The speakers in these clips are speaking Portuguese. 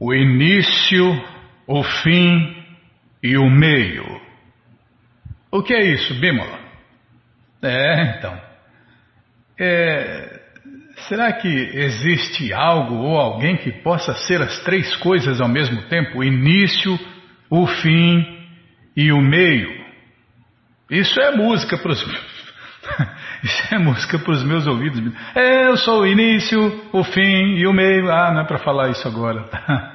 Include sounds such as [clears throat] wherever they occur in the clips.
o início, o fim e o meio. O que é isso, Bímola? É, então. É, será que existe algo ou alguém que possa ser as três coisas ao mesmo tempo? O início, o fim e o meio. Isso é música para os [laughs] Isso é música para os meus ouvidos. É, eu sou o início, o fim e o meio. Ah, não é para falar isso agora. [laughs]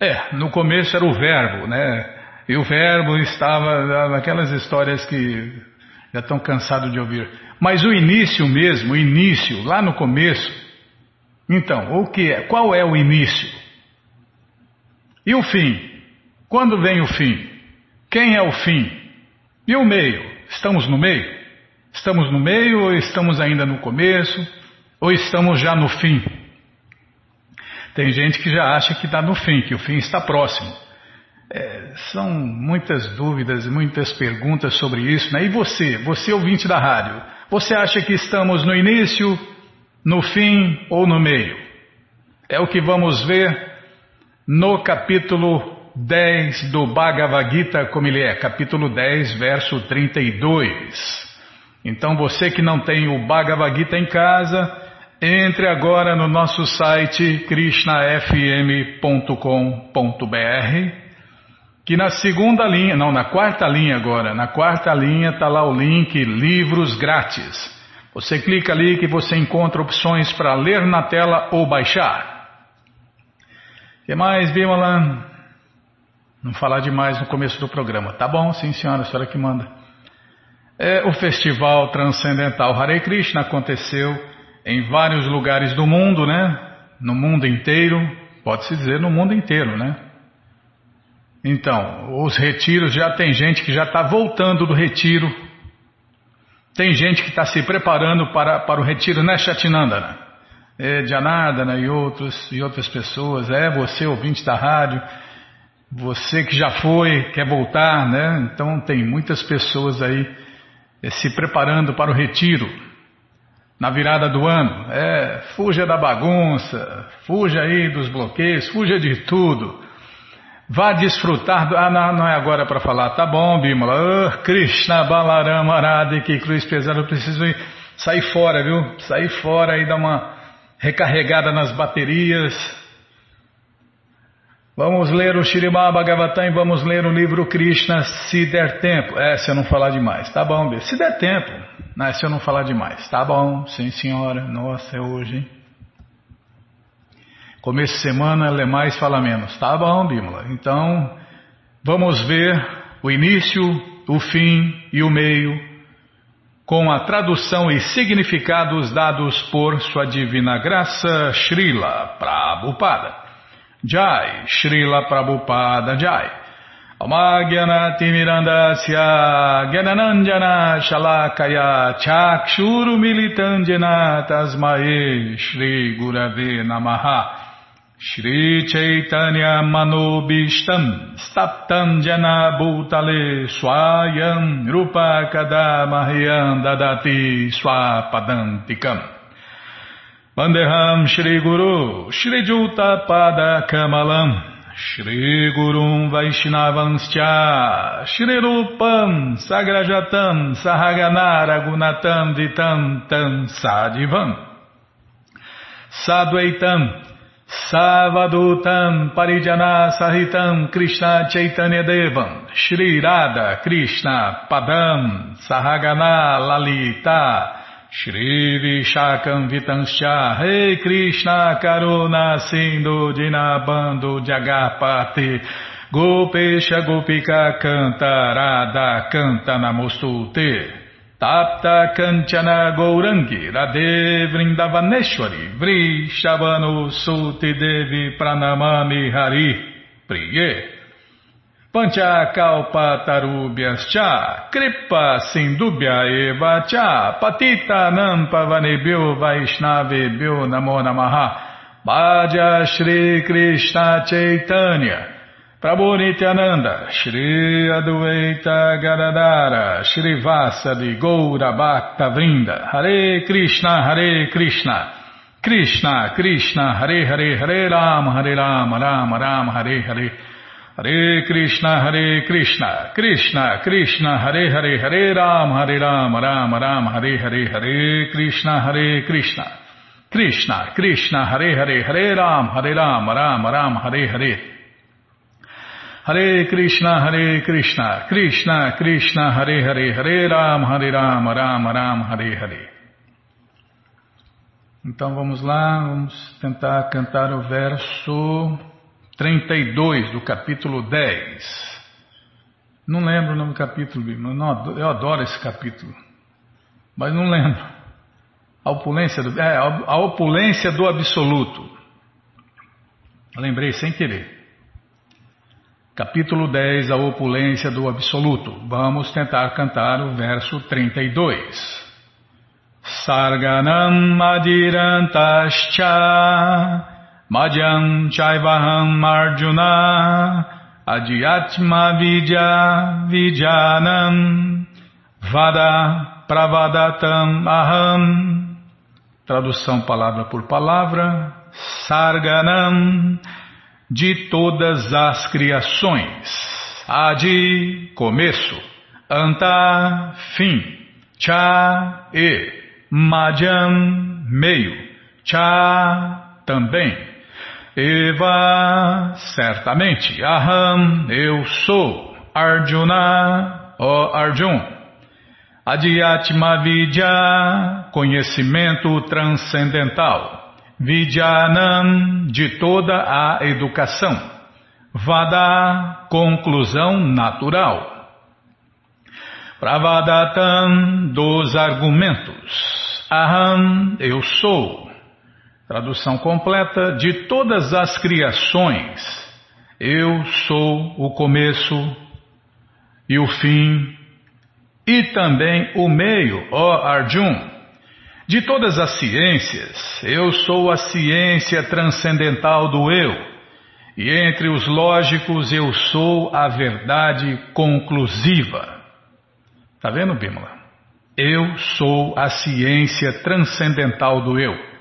É, no começo era o verbo, né? E o verbo estava naquelas histórias que já estão cansados de ouvir. Mas o início mesmo, o início, lá no começo. Então, o que é? Qual é o início? E o fim? Quando vem o fim? Quem é o fim? E o meio? Estamos no meio? Estamos no meio ou estamos ainda no começo? Ou estamos já no fim? Tem gente que já acha que está no fim, que o fim está próximo. É, são muitas dúvidas, muitas perguntas sobre isso. Né? E você, você ouvinte da rádio, você acha que estamos no início, no fim ou no meio? É o que vamos ver no capítulo 10 do Bhagavad Gita, como ele é, capítulo 10, verso 32. Então você que não tem o Bhagavad Gita em casa, entre agora no nosso site krishnafm.com.br, que na segunda linha, não, na quarta linha agora, na quarta linha está lá o link Livros Grátis. Você clica ali que você encontra opções para ler na tela ou baixar. O que mais, Bimala? Não falar demais no começo do programa. Tá bom, sim senhora, a senhora que manda. É, o Festival Transcendental Hare Krishna aconteceu em vários lugares do mundo, né? No mundo inteiro, pode-se dizer no mundo inteiro, né? Então, os retiros já tem gente que já está voltando do retiro, tem gente que está se preparando para, para o retiro, né, Chatinandana? É, Janardana e, outros, e outras pessoas, é você, ouvinte da rádio, você que já foi, quer voltar, né? Então tem muitas pessoas aí é, se preparando para o retiro na virada do ano. É, fuja da bagunça, fuja aí dos bloqueios, fuja de tudo. Vá desfrutar do. Ah, não, não é agora para falar. Tá bom, Bimala. Oh, Krishna Balarama Arada, que cruz pesada. Eu preciso ir, sair fora, viu? Sair fora e dar uma recarregada nas baterias Vamos ler o Shirimá Bhagavatam e vamos ler o livro Krishna se der tempo. É, se eu não falar demais. Tá bom, Se der tempo. Né, se eu não falar demais. Tá bom, sim senhora. Nossa, é hoje, hein? Começo de semana, lê mais, fala menos. Tá bom, Bímola. Então, vamos ver o início, o fim e o meio com a tradução e significados dados por Sua Divina Graça Srila Prabhupada. Jai, Srila Prabhupada Jai. Amagyanati Mirandasya Gyananandjana Shalakaya Chakshuru Militandjana Tasmae Shri Gurave Namaha Shri Chaitanya Manobishtam Staptam Jana Bhutale Swayam Rupa Kadamahyam Dadati Swapadantikam Vandeham Shri Guru Shri Juta Pada Kamalam Shri Gurum Vaishnavanscha Shri Rupam Sagrajatam Sahaganara Gunatam Vitam Tam Sadivam. Sadvaitam Savadutam Parijana Sahitam Krishna Chaitanya Devam Shri Radha Krishna Padam Sahagana Lalita Shri Vishakam Vitanscha Rei Krishna Karuna Sindhu Dinabando Jagarpati Gopesha Gopika Canta Radha Namostute Tapta Kanchana Gourangi Radhe Vrindavaneshwari Vrishabhanu Suti Devi Pranamami Hari Priye Panchakalpatarubhyas cha, kripa sindubhya eva cha, patita nampavanebhyo vaishnavebhyo namo namaha, Bhaja Shri Krishna Chaitanya, Prabhu Nityananda, Shri Adueita Gadadara, Shri Vasa de Goura Bhakta Vrinda, Hare Krishna, Hare Krishna, Krishna, Krishna, Hare Hare, Hare Rama, Hare Rama, Rama Rama, Hare. Hare Krishna, Hare Krishna, Krishna, Krishna, Hare Hare, Hare Rama, Hare Rama, Rama Rama, Hare Hare, Hare Krishna, Hare Krishna, Krishna, Krishna, Hare Hare, Hare Rama, Hare Rama, Rama Rama, Hare Hare. Hare Krishna, Hare Krishna, Krishna, Krishna, Hare Hare, Hare Rama, Hare Rama, Rama Rama, Hare Hare. Então vamos lá, vamos tentar cantar o verso 32 do capítulo 10. Não lembro o nome do capítulo, eu adoro esse capítulo, mas não lembro. A opulência do, é, a opulência do absoluto. lembrei sem querer. Capítulo 10, a opulência do absoluto. Vamos tentar cantar o verso 32. Sarganam adirantascha Madhyam Chaivaham Arjuna Adhyatma Vidya Vidyanam Vada Pravadatam Aham Tradução palavra por palavra Sarganam De todas as criações. Adi Começo Anta Fim Cha E. Madhyam Meio Cha Também Eva, certamente, Aham, eu sou, Arjuna, ó Arjun. Adhyatma Vidya, conhecimento transcendental. Vidyanam, de toda a educação. Vada, conclusão natural. Pravadatam, dos argumentos. Aham, eu sou. Tradução completa: De todas as criações, eu sou o começo e o fim, e também o meio, ó Arjun. De todas as ciências, eu sou a ciência transcendental do eu, e entre os lógicos eu sou a verdade conclusiva. Está vendo, Bímola? Eu sou a ciência transcendental do eu.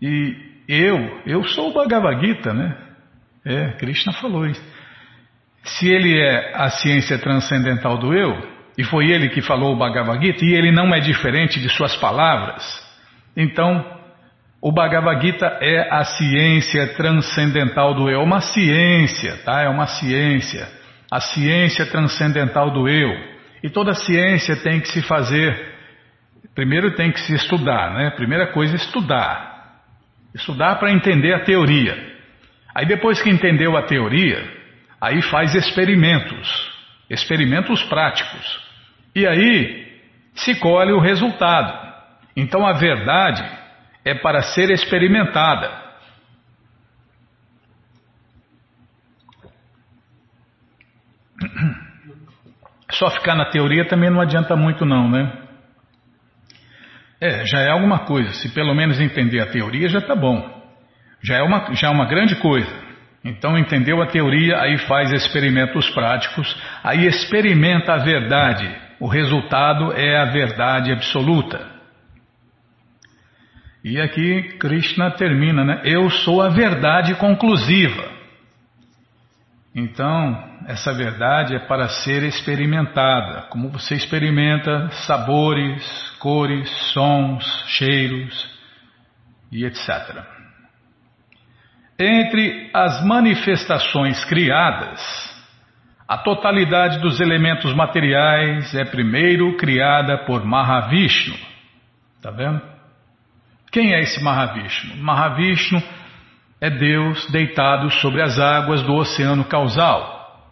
E eu, eu sou o Bhagavad Gita, né? É, Krishna falou isso. Se ele é a ciência transcendental do eu, e foi ele que falou o Bhagavad Gita, e ele não é diferente de suas palavras, então o Bhagavad Gita é a ciência transcendental do eu, uma ciência, tá? É uma ciência, a ciência transcendental do eu. E toda ciência tem que se fazer, primeiro tem que se estudar, né? Primeira coisa é estudar. Estudar para entender a teoria. Aí depois que entendeu a teoria, aí faz experimentos, experimentos práticos. E aí se colhe o resultado. Então a verdade é para ser experimentada. Só ficar na teoria também não adianta muito não, né? É, já é alguma coisa. Se pelo menos entender a teoria, já está bom. Já é, uma, já é uma grande coisa. Então entendeu a teoria, aí faz experimentos práticos, aí experimenta a verdade. O resultado é a verdade absoluta. E aqui Krishna termina, né? Eu sou a verdade conclusiva. Então, essa verdade é para ser experimentada, como você experimenta sabores, cores, sons, cheiros e etc. Entre as manifestações criadas, a totalidade dos elementos materiais é primeiro criada por Mahavishnu. Está vendo? Quem é esse Mahavishnu? Mahavishnu é Deus deitado sobre as águas do oceano causal.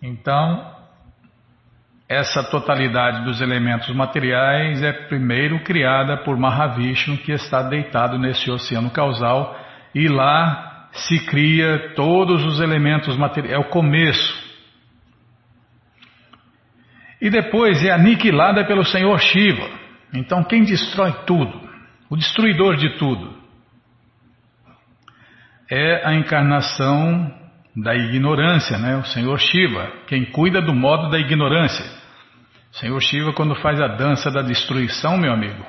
Então, essa totalidade dos elementos materiais é primeiro criada por Mahavishnu, que está deitado nesse oceano causal, e lá se cria todos os elementos materiais. É o começo. E depois é aniquilada pelo Senhor Shiva. Então, quem destrói tudo? O destruidor de tudo é a encarnação da ignorância, né? O Senhor Shiva, quem cuida do modo da ignorância. O Senhor Shiva, quando faz a dança da destruição, meu amigo,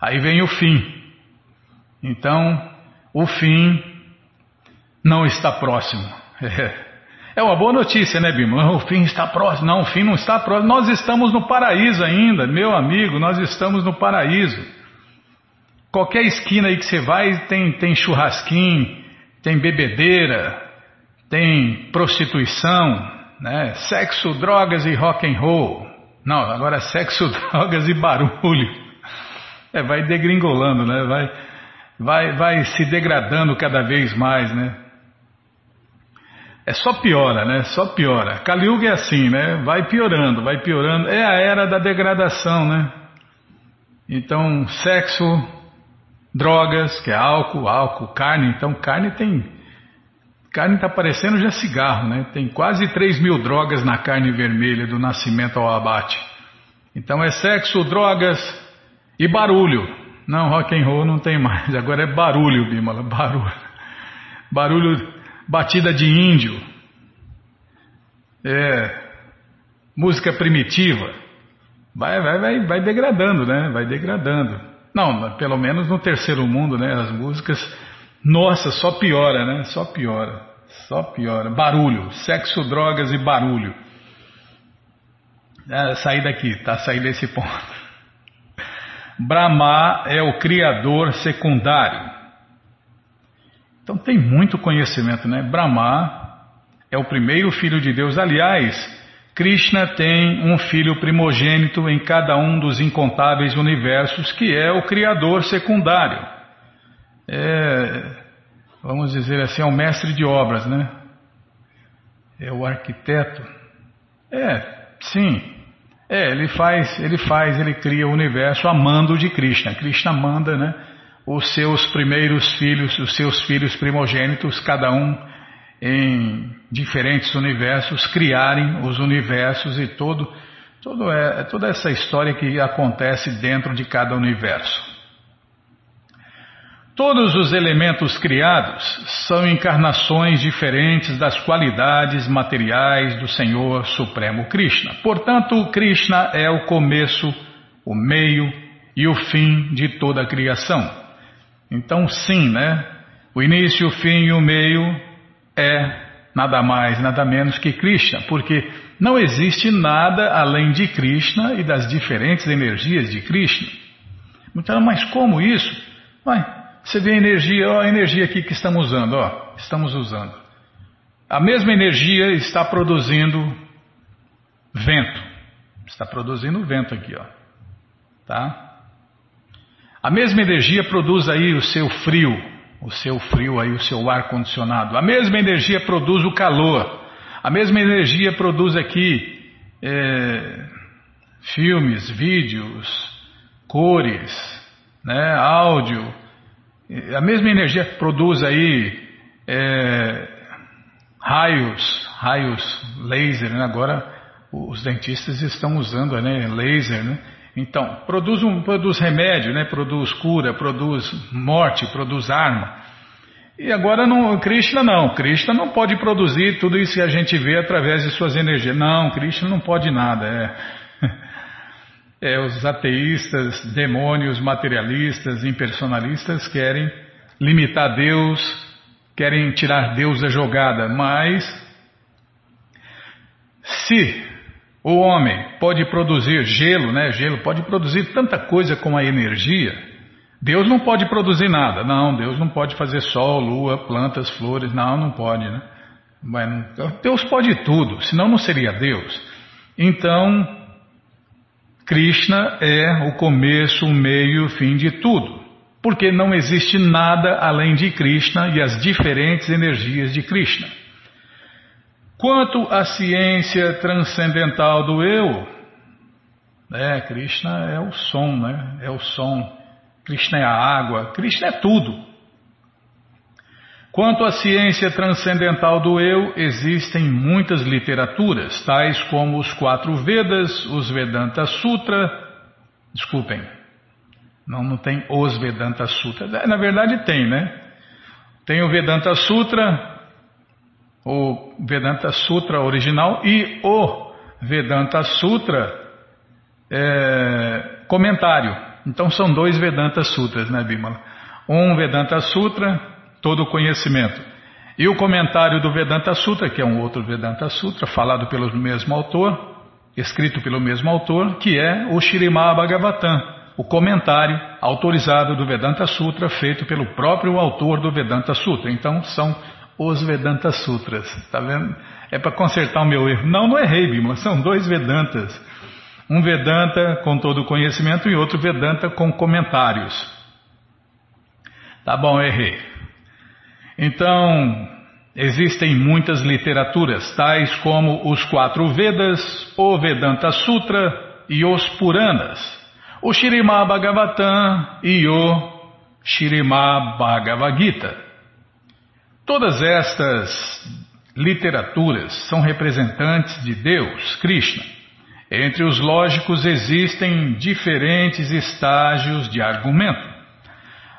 aí vem o fim. Então, o fim não está próximo. [laughs] É, uma boa notícia, né, Bima? O fim está próximo. Não, o fim não está próximo. Nós estamos no paraíso ainda, meu amigo, nós estamos no paraíso. Qualquer esquina aí que você vai tem, tem churrasquinho, tem bebedeira, tem prostituição, né? sexo, drogas e rock and roll. Não, agora é sexo, [laughs] drogas e barulho. É, vai degringolando, né? Vai, vai, vai se degradando cada vez mais, né? É só piora, né? Só piora. Kaliuga é assim, né? Vai piorando, vai piorando. É a era da degradação, né? Então, sexo, drogas, que é álcool, álcool, carne. Então, carne tem. Carne está parecendo já cigarro, né? Tem quase 3 mil drogas na carne vermelha do nascimento ao abate. Então é sexo, drogas e barulho. Não, rock and roll não tem mais. [laughs] Agora é barulho, Bimala, barulho. Barulho, batida de índio. É, música primitiva. Vai, vai, vai, vai degradando, né? Vai degradando. Não, pelo menos no terceiro mundo, né? As músicas, nossa, só piora, né? Só piora, só piora. Barulho, sexo, drogas e barulho. É, sair daqui, tá? Sair desse ponto. Brahma é o criador secundário. Então tem muito conhecimento, né? Brahma é o primeiro filho de Deus. Aliás, Krishna tem um filho primogênito em cada um dos incontáveis universos, que é o criador secundário. É, vamos dizer assim, é o mestre de obras, né? É o arquiteto. É, sim, é, ele faz, ele faz, ele cria o universo amando de Krishna. Krishna manda, né? Os seus primeiros filhos, os seus filhos primogênitos, cada um em diferentes universos, criarem os universos e todo, todo é, toda essa história que acontece dentro de cada universo. Todos os elementos criados são encarnações diferentes das qualidades materiais do Senhor Supremo Krishna. Portanto, Krishna é o começo, o meio e o fim de toda a criação. Então, sim, né? O início, o fim e o meio é nada mais, nada menos que Krishna, porque não existe nada além de Krishna e das diferentes energias de Krishna. Então, mas como isso? Vai, você vê a energia, ó, a energia aqui que estamos usando, ó, estamos usando. A mesma energia está produzindo vento. Está produzindo vento aqui, ó. Tá? A mesma energia produz aí o seu frio, o seu frio aí, o seu ar condicionado. A mesma energia produz o calor. A mesma energia produz aqui é, filmes, vídeos, cores, né, áudio a mesma energia que produz aí é, raios, raios laser, né? agora os dentistas estão usando né, laser, né? Então, produz, um, produz remédio, né? produz cura, produz morte, produz arma. E agora não, Krishna não, Krishna não pode produzir tudo isso que a gente vê através de suas energias. Não, Krishna não pode nada. É. [laughs] é, os ateístas, demônios, materialistas, impersonalistas querem limitar Deus, querem tirar Deus da jogada, mas se o homem pode produzir gelo, né? Gelo pode produzir tanta coisa com a energia. Deus não pode produzir nada. Não, Deus não pode fazer sol, lua, plantas, flores. Não, não pode, né? Deus pode tudo, senão não seria Deus. Então, Krishna é o começo, o meio e o fim de tudo, porque não existe nada além de Krishna e as diferentes energias de Krishna. Quanto à ciência transcendental do eu, é, Krishna é o som, né? É o som. Krishna é a água, Krishna é tudo. Quanto à ciência transcendental do eu, existem muitas literaturas, tais como os quatro Vedas, os Vedanta Sutra. Desculpem, não, não tem os Vedanta Sutra. Na verdade tem, né? Tem o Vedanta Sutra, o Vedanta Sutra original e o Vedanta Sutra é, comentário. Então são dois Vedanta Sutras, né, Bimala? Um Vedanta Sutra, todo o conhecimento. E o comentário do Vedanta Sutra, que é um outro Vedanta Sutra, falado pelo mesmo autor, escrito pelo mesmo autor, que é o Shirimá Bhagavatam, o comentário autorizado do Vedanta Sutra, feito pelo próprio autor do Vedanta Sutra. Então, são os Vedanta Sutras. Está vendo? É para consertar o meu erro. Não, não errei, Bimala. São dois Vedantas. Um Vedanta com todo o conhecimento e outro Vedanta com comentários. Tá bom, errei. Então, existem muitas literaturas, tais como os quatro Vedas, o Vedanta Sutra e os Puranas, o Shirimá Bhagavatam e o Shirimá Bhagavad Gita. Todas estas literaturas são representantes de Deus, Krishna. Entre os lógicos existem diferentes estágios de argumento.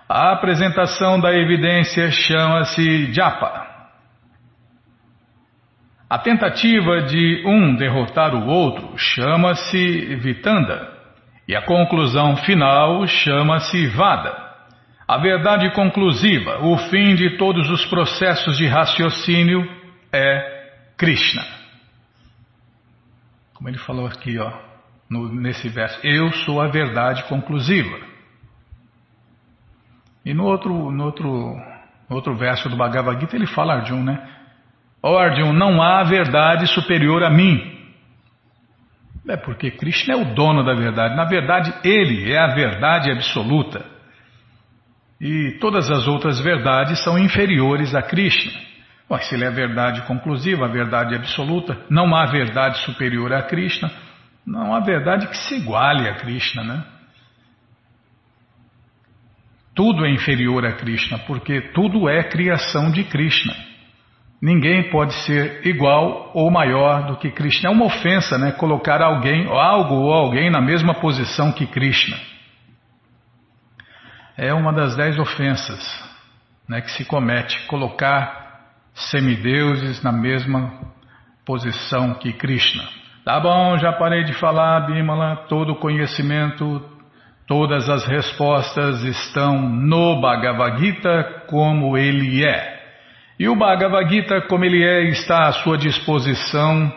A apresentação da evidência chama-se japa. A tentativa de um derrotar o outro chama-se vitanda. E a conclusão final chama-se vada. A verdade conclusiva, o fim de todos os processos de raciocínio é Krishna. Como ele falou aqui, ó, no, nesse verso, eu sou a verdade conclusiva. E no outro, no outro, no outro verso do Bhagavad Gita ele fala Arjun, né? Ó oh, Arjun, não há verdade superior a mim. É porque Krishna é o dono da verdade. Na verdade, ele é a verdade absoluta. E todas as outras verdades são inferiores a Krishna. Mas se ele é a verdade conclusiva, a verdade absoluta, não há verdade superior a Krishna, não há verdade que se iguale a Krishna, né? Tudo é inferior a Krishna, porque tudo é criação de Krishna. Ninguém pode ser igual ou maior do que Krishna. É uma ofensa, né? Colocar alguém, algo ou alguém na mesma posição que Krishna é uma das dez ofensas né, que se comete, colocar semideuses na mesma posição que Krishna. Tá bom, já parei de falar, Bimala, todo o conhecimento, todas as respostas estão no Bhagavad Gita como ele é. E o Bhagavad Gita como ele é está à sua disposição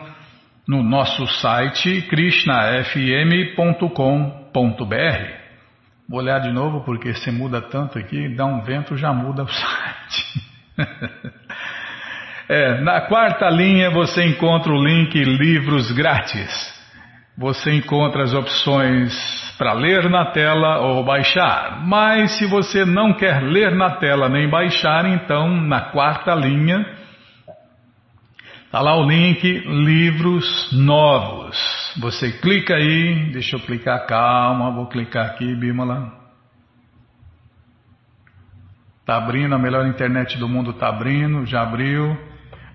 no nosso site krishnafm.com.br. Vou olhar de novo porque se muda tanto aqui, dá um vento, já muda o [laughs] site. é, na quarta linha você encontra o link livros grátis. Você encontra as opções para ler na tela ou baixar. Mas se você não quer ler na tela nem baixar, então na quarta linha está lá o link livros novos. Você clica aí, deixa eu clicar, calma, vou clicar aqui, Bimala. Tá abrindo, a melhor internet do mundo tá abrindo, já abriu.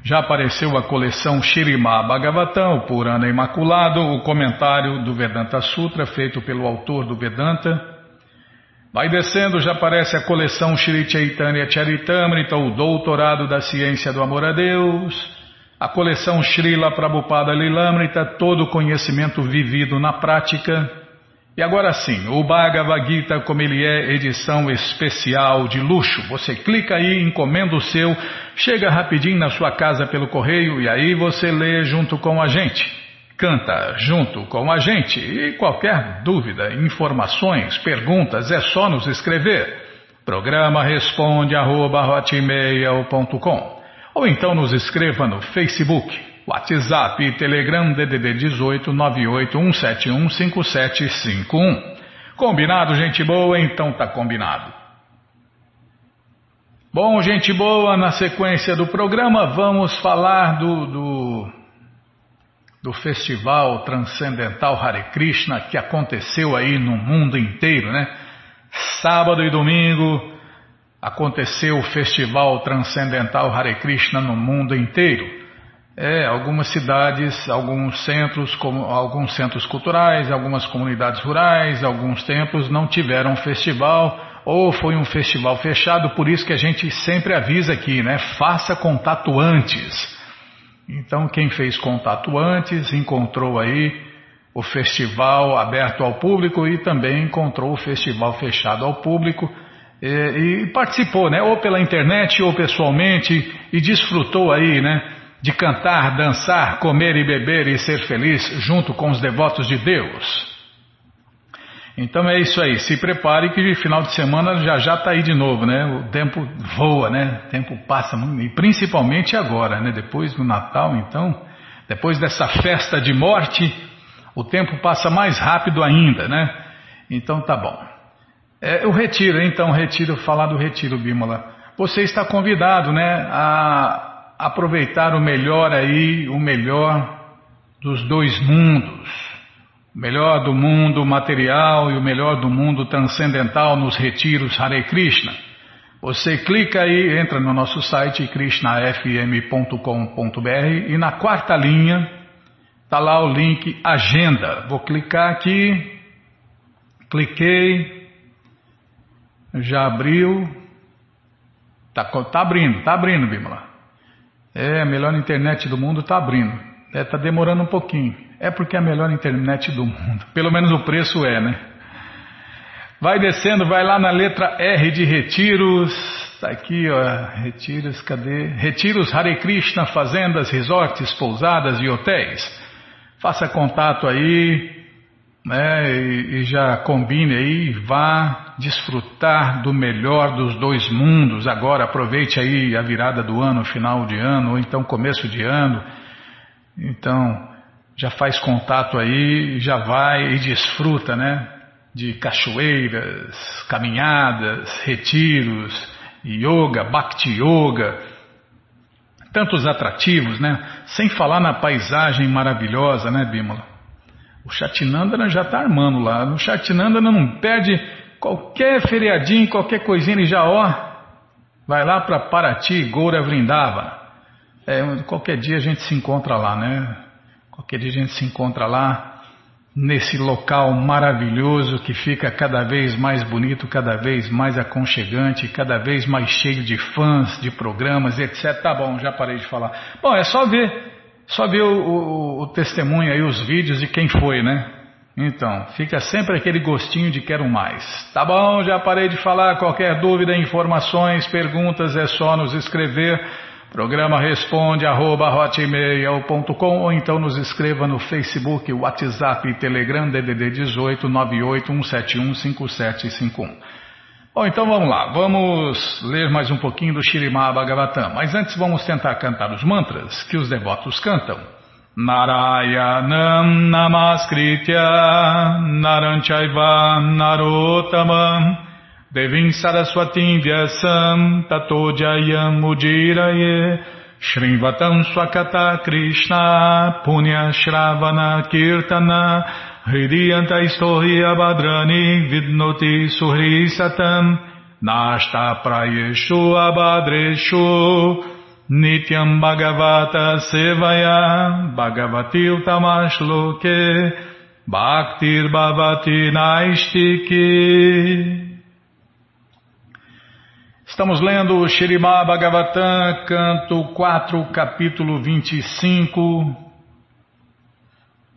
Já apareceu a coleção Shirimá Bhagavatam, o Purana Imaculado, o comentário do Vedanta Sutra, feito pelo autor do Vedanta. Vai descendo, já aparece a coleção Shri Chaitanya Charitamrita, o doutorado da ciência do amor a Deus a coleção Srila Prabhupada Lilamrita, todo conhecimento vivido na prática. E agora sim, o Bhagavad Gita, como ele é, edição especial de luxo. Você clica aí, encomenda o seu, chega rapidinho na sua casa pelo correio e aí você lê junto com a gente. Canta junto com a gente. E qualquer dúvida, informações, perguntas, é só nos escrever. Programa responde arroba, ou então nos escreva no Facebook, WhatsApp e Telegram DDD 18 5751. Combinado, gente boa? Então tá combinado. Bom, gente boa, na sequência do programa vamos falar do, do, do Festival Transcendental Hare Krishna que aconteceu aí no mundo inteiro, né? Sábado e domingo aconteceu o Festival Transcendental Hare Krishna no mundo inteiro. É, algumas cidades, alguns centros, como alguns centros culturais, algumas comunidades rurais, alguns templos não tiveram festival ou foi um festival fechado, por isso que a gente sempre avisa aqui, né? Faça contato antes. Então quem fez contato antes encontrou aí o festival aberto ao público e também encontrou o festival fechado ao público e, e participou, né? Ou pela internet ou pessoalmente e desfrutou aí, né? De cantar, dançar, comer e beber e ser feliz junto com os devotos de Deus. Então é isso aí, se prepare que final de semana já já está aí de novo, né? O tempo voa, né? O tempo passa e principalmente agora, né? Depois do Natal, então, depois dessa festa de morte, o tempo passa mais rápido ainda, né? Então tá bom. É, o retiro, então, retiro, falar do retiro, Bímola. Você está convidado, né, a aproveitar o melhor aí, o melhor dos dois mundos o melhor do mundo material e o melhor do mundo transcendental nos retiros Hare Krishna. Você clica aí, entra no nosso site krishnafm.com.br e na quarta linha está lá o link Agenda. Vou clicar aqui, cliquei, já abriu, tá, tá abrindo, tá abrindo, Bimala. É, a melhor internet do mundo está abrindo. É, tá demorando um pouquinho. É porque é a melhor internet do mundo. [laughs] Pelo menos o preço é, né? Vai descendo, vai lá na letra R de retiros. Tá aqui, ó. Retiros, cadê? Retiros Hare Krishna, fazendas, resorts, pousadas e hotéis. Faça contato aí, né? E, e já combine aí, vá desfrutar do melhor dos dois mundos. Agora aproveite aí a virada do ano, final de ano, ou então começo de ano. Então, já faz contato aí, já vai e desfruta, né? De cachoeiras, caminhadas, retiros, yoga, bhakti yoga, tantos atrativos, né? Sem falar na paisagem maravilhosa, né, Bímola? O Chatinandana já está armando lá. O Chatinandana não perde qualquer feriadinho, qualquer coisinha, ele já, ó, vai lá para Paraty, Goura Vrindava. É, qualquer dia a gente se encontra lá, né? Qualquer dia a gente se encontra lá, nesse local maravilhoso que fica cada vez mais bonito, cada vez mais aconchegante, cada vez mais cheio de fãs, de programas, etc. Tá bom, já parei de falar. Bom, é só ver, só ver o, o, testemunho aí, os vídeos de quem foi, né? Então, fica sempre aquele gostinho de quero mais. Tá bom, já parei de falar. Qualquer dúvida, informações, perguntas, é só nos escrever. Programa responde arroba ou então nos escreva no Facebook, WhatsApp e Telegram DDD 18 981715751. Bom, então vamos lá, vamos ler mais um pouquinho do Shirimá Bhagavatam, mas antes vamos tentar cantar os mantras que os devotos cantam. Narayanam Namaskritya Naranchaiva Narotamam Devim Saraswatim Vyasam Tato Jayam Ujiraye Shrivatam Swakata Krishna Punya Shravana Kirtana Hridiyanta Istohi Abhadrani Vidnoti Suhri Satam Nashta Prayeshu Abhadreshu Nityam Bhagavata Sevaya Bhagavati Utamashloke Bhaktir Bhavati Naistiki Estamos lendo Shirimá Bhagavatam, canto 4, capítulo 25.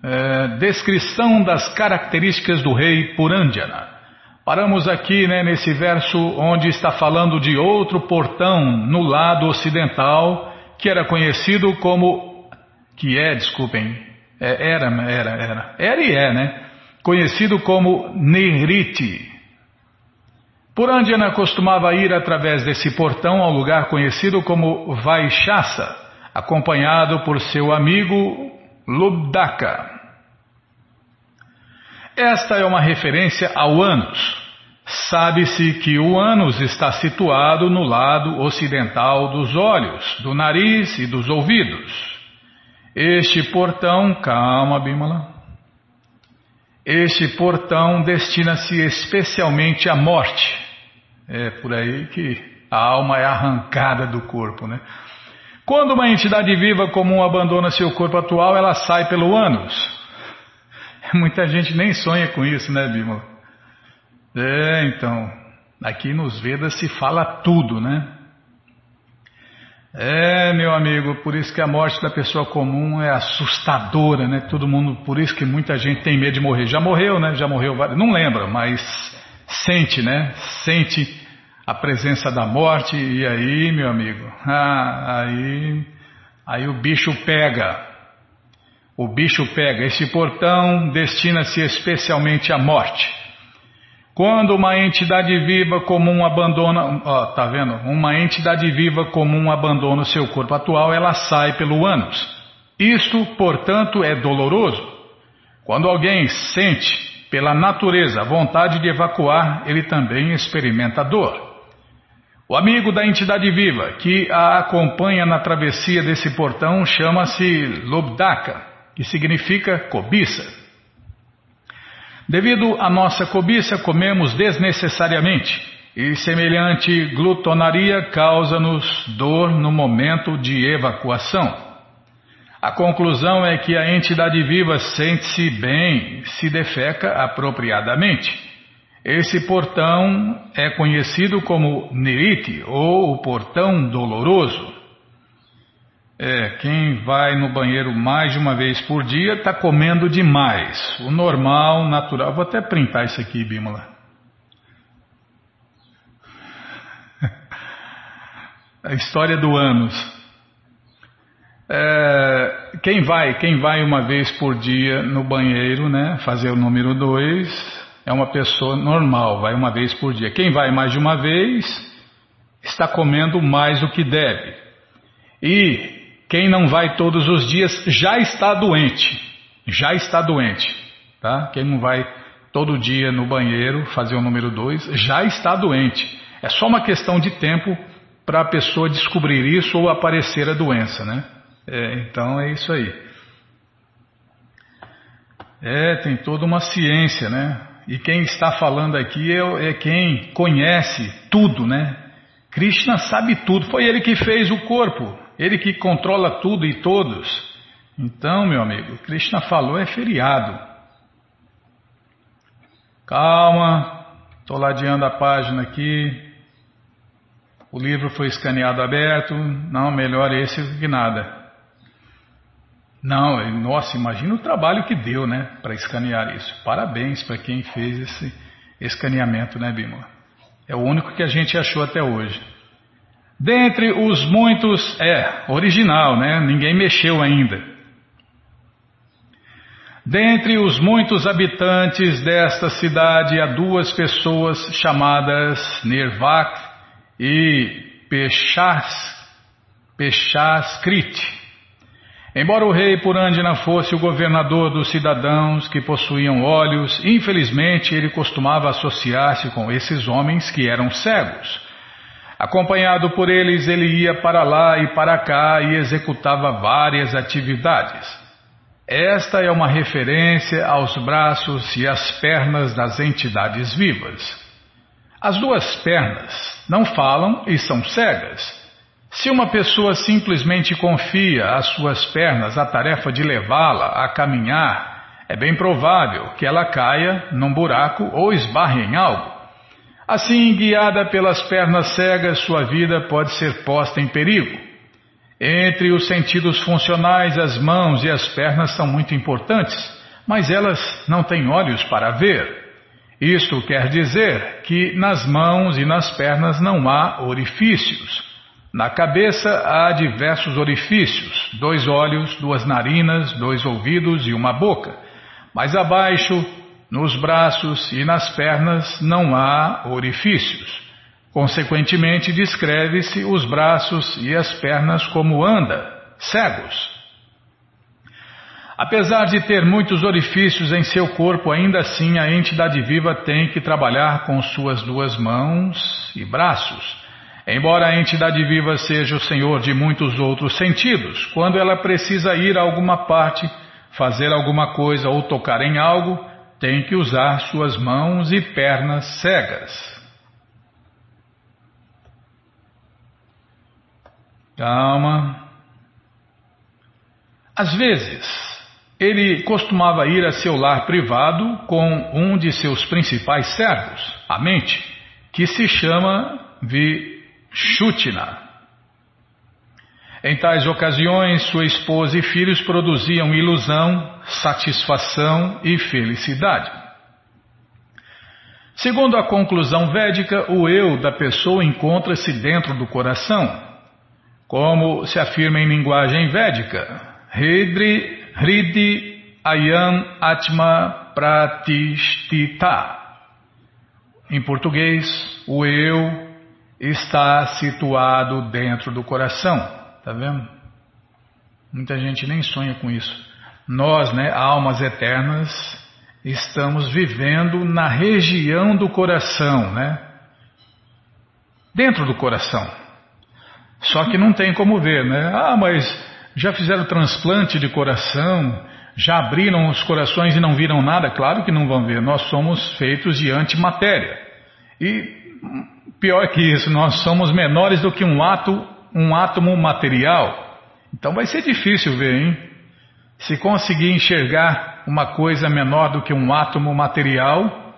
É, descrição das características do rei Purandjana. Paramos aqui né, nesse verso onde está falando de outro portão no lado ocidental que era conhecido como. que é, desculpem, é, era, era, era, era e é, né? Conhecido como Neriti. Purandjana costumava ir através desse portão ao lugar conhecido como Vaishasa, acompanhado por seu amigo Lubdaka. Esta é uma referência ao ânus. Sabe-se que o ânus está situado no lado ocidental dos olhos, do nariz e dos ouvidos. Este portão, calma, Bimala. Este portão destina-se especialmente à morte é por aí que a alma é arrancada do corpo, né? Quando uma entidade viva comum abandona seu corpo atual, ela sai pelo ânus. [laughs] Muita gente nem sonha com isso, né, Bímola? É, então, aqui nos Vedas se fala tudo, né? É, meu amigo, por isso que a morte da pessoa comum é assustadora, né? Todo mundo, por isso que muita gente tem medo de morrer. Já morreu, né? Já morreu, não lembra, mas sente, né? Sente a presença da morte, e aí, meu amigo, ah, aí, aí o bicho pega. O bicho pega. Esse portão destina-se especialmente à morte. Quando uma entidade viva comum abandona, ó, tá vendo? Uma entidade viva comum abandona o seu corpo atual, ela sai pelo ânus. Isto, portanto, é doloroso. Quando alguém sente pela natureza vontade de evacuar, ele também experimenta dor. O amigo da entidade viva que a acompanha na travessia desse portão chama-se Lobdaka, que significa cobiça. Devido à nossa cobiça, comemos desnecessariamente e semelhante glutonaria causa-nos dor no momento de evacuação. A conclusão é que a entidade viva sente-se bem se defeca apropriadamente. Esse portão é conhecido como Niriti ou o portão doloroso. É, quem vai no banheiro mais de uma vez por dia está comendo demais. O normal, natural. Vou até printar isso aqui, Bímola. [laughs] A história do ânus. É, quem vai, quem vai uma vez por dia no banheiro, né, fazer o número dois, é uma pessoa normal, vai uma vez por dia. Quem vai mais de uma vez está comendo mais do que deve. E quem não vai todos os dias já está doente. Já está doente. Tá? Quem não vai todo dia no banheiro fazer o número 2 já está doente. É só uma questão de tempo para a pessoa descobrir isso ou aparecer a doença. Né? É, então é isso aí. É, tem toda uma ciência, né? E quem está falando aqui é, é quem conhece tudo, né? Krishna sabe tudo, foi ele que fez o corpo. Ele que controla tudo e todos. Então, meu amigo, Krishna falou é feriado. Calma, estou ladeando a página aqui. O livro foi escaneado aberto. Não, melhor esse do que nada. Não, nossa, imagina o trabalho que deu, né, para escanear isso. Parabéns para quem fez esse escaneamento, né, Bima? É o único que a gente achou até hoje. Dentre os muitos, é, original, né? Ninguém mexeu ainda. Dentre os muitos habitantes desta cidade há duas pessoas chamadas Nirvak e Pechas, Pechaskriti. Embora o rei Purandina fosse o governador dos cidadãos que possuíam olhos, infelizmente ele costumava associar-se com esses homens que eram cegos. Acompanhado por eles, ele ia para lá e para cá e executava várias atividades. Esta é uma referência aos braços e às pernas das entidades vivas. As duas pernas não falam e são cegas. Se uma pessoa simplesmente confia às suas pernas a tarefa de levá-la a caminhar, é bem provável que ela caia num buraco ou esbarre em algo. Assim, guiada pelas pernas cegas, sua vida pode ser posta em perigo. Entre os sentidos funcionais, as mãos e as pernas são muito importantes, mas elas não têm olhos para ver. Isto quer dizer que nas mãos e nas pernas não há orifícios. Na cabeça há diversos orifícios: dois olhos, duas narinas, dois ouvidos e uma boca. Mais abaixo, nos braços e nas pernas não há orifícios. Consequentemente, descreve-se os braços e as pernas como anda, cegos. Apesar de ter muitos orifícios em seu corpo, ainda assim a entidade viva tem que trabalhar com suas duas mãos e braços. Embora a entidade viva seja o senhor de muitos outros sentidos, quando ela precisa ir a alguma parte, fazer alguma coisa ou tocar em algo, tem que usar suas mãos e pernas cegas. Calma. Às vezes, ele costumava ir a seu lar privado com um de seus principais servos, a mente, que se chama Vishutina. Em tais ocasiões, sua esposa e filhos produziam ilusão, satisfação e felicidade. Segundo a conclusão védica, o eu da pessoa encontra-se dentro do coração. Como se afirma em linguagem védica, Hridri, Hridi Ayam Atma Pratishtita. Em português, o eu está situado dentro do coração. Tá vendo? Muita gente nem sonha com isso. Nós, né, almas eternas, estamos vivendo na região do coração, né? Dentro do coração. Só que não tem como ver, né? Ah, mas já fizeram transplante de coração, já abriram os corações e não viram nada? Claro que não vão ver. Nós somos feitos de antimatéria. E pior que isso, nós somos menores do que um átomo, um átomo material. Então vai ser difícil ver, hein? Se conseguir enxergar uma coisa menor do que um átomo material,